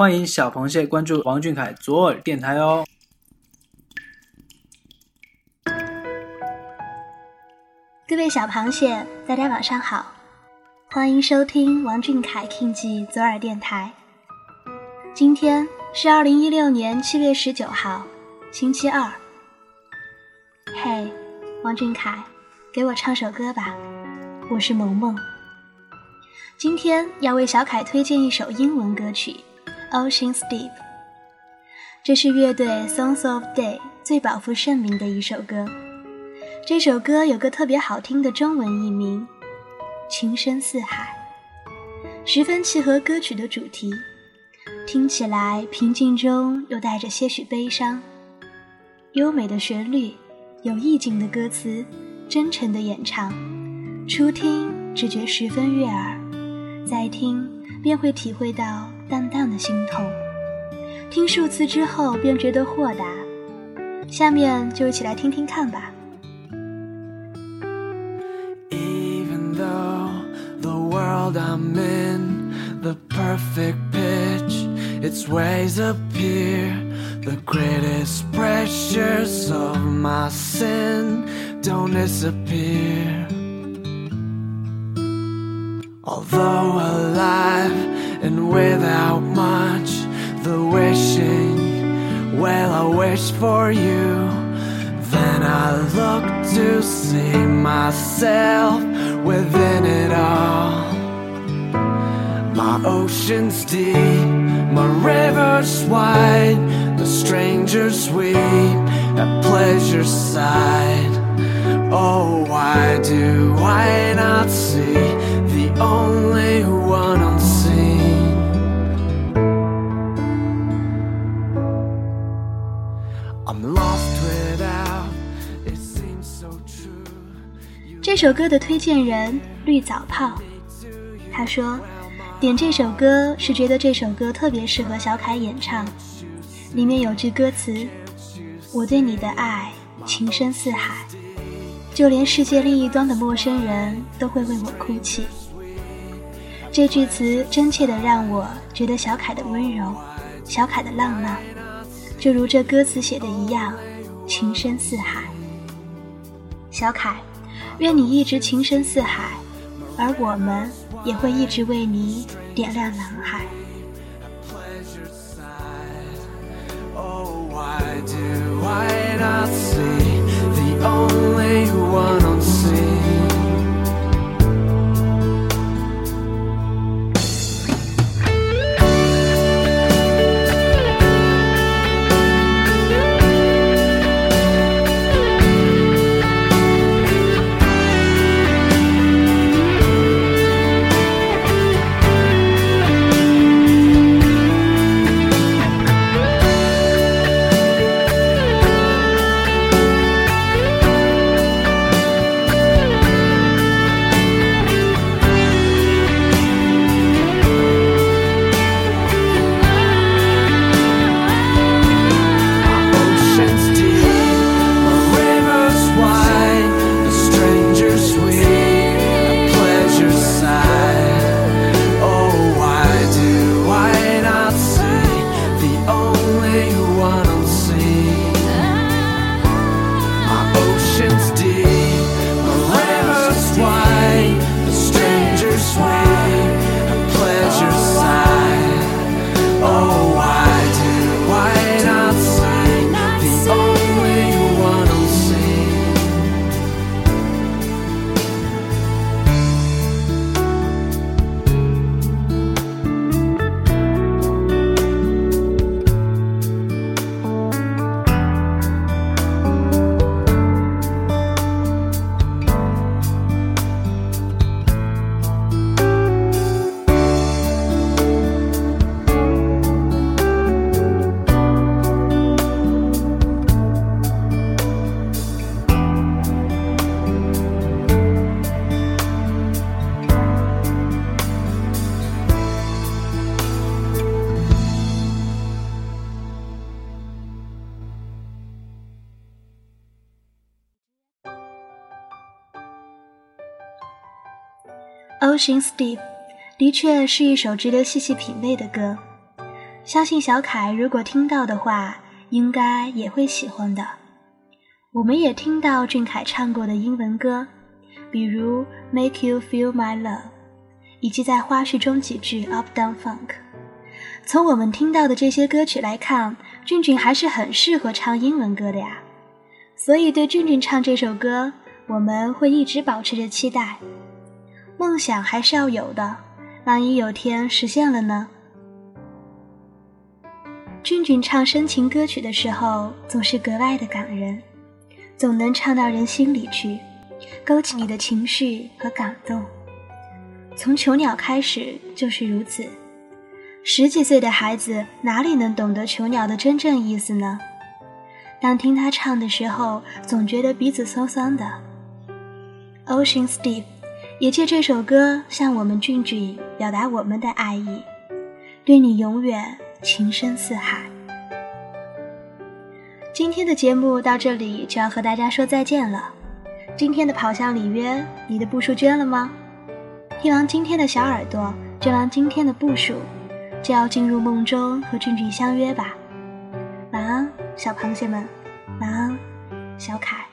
欢迎小螃蟹关注王俊凯左耳电台哦。各位小螃蟹，大家晚上好，欢迎收听王俊凯 King 记左耳电台。今天是二零一六年七月十九号，星期二。嘿，王俊凯，给我唱首歌吧，我是萌萌。今天要为小凯推荐一首英文歌曲《Ocean's Deep》，这是乐队 Songs of Day 最饱负盛名的一首歌。这首歌有个特别好听的中文译名《情深似海》，十分契合歌曲的主题，听起来平静中又带着些许悲伤。优美的旋律，有意境的歌词，真诚的演唱，初听只觉十分悦耳。再听，便会体会到淡淡的心痛。听数次之后，便觉得豁达。下面就一起来听听看吧。Even though the world I'm in, the perfect pitch, its ways appear. The greatest pressures of my sin don't disappear. Although alive and without much, the wishing, well, I wish for you. Then I look to see myself within it all. My ocean's deep, my river's wide, the strangers weep at pleasure's side. Oh, why do I not see the only one i'm lost 这首歌的推荐人绿藻泡，他说，点这首歌是觉得这首歌特别适合小凯演唱，里面有句歌词：“我对你的爱情深似海，就连世界另一端的陌生人都会为我哭泣。”这句词真切的让我觉得小凯的温柔，小凯的浪漫，就如这歌词写的一样，情深似海。小凯，愿你一直情深似海，而我们也会一直为你点亮蓝海。pleasure side. Oh, why do I not see the only ocean. Ocean's Deep 的确是一首值得细细品味的歌。相信小凯如果听到的话，应该也会喜欢的。我们也听到俊凯唱过的英文歌，比如《Make You Feel My Love》，以及在花絮中几句《Up Down Funk》。从我们听到的这些歌曲来看，俊俊还是很适合唱英文歌的呀。所以对俊俊唱这首歌，我们会一直保持着期待。梦想还是要有的，万一有天实现了呢？俊俊唱深情歌曲的时候，总是格外的感人，总能唱到人心里去，勾起你的情绪和感动。从囚鸟开始就是如此。十几岁的孩子哪里能懂得囚鸟的真正意思呢？当听他唱的时候，总觉得鼻子酸酸的。Ocean's Deep 也借这首歌向我们俊俊表达我们的爱意，对你永远。情深似海。今天的节目到这里就要和大家说再见了。今天的跑向里约，你的步数捐了吗？听完今天的小耳朵，捐完今天的步数，就要进入梦中和俊俊相约吧。晚安，小螃蟹们。晚安，小凯。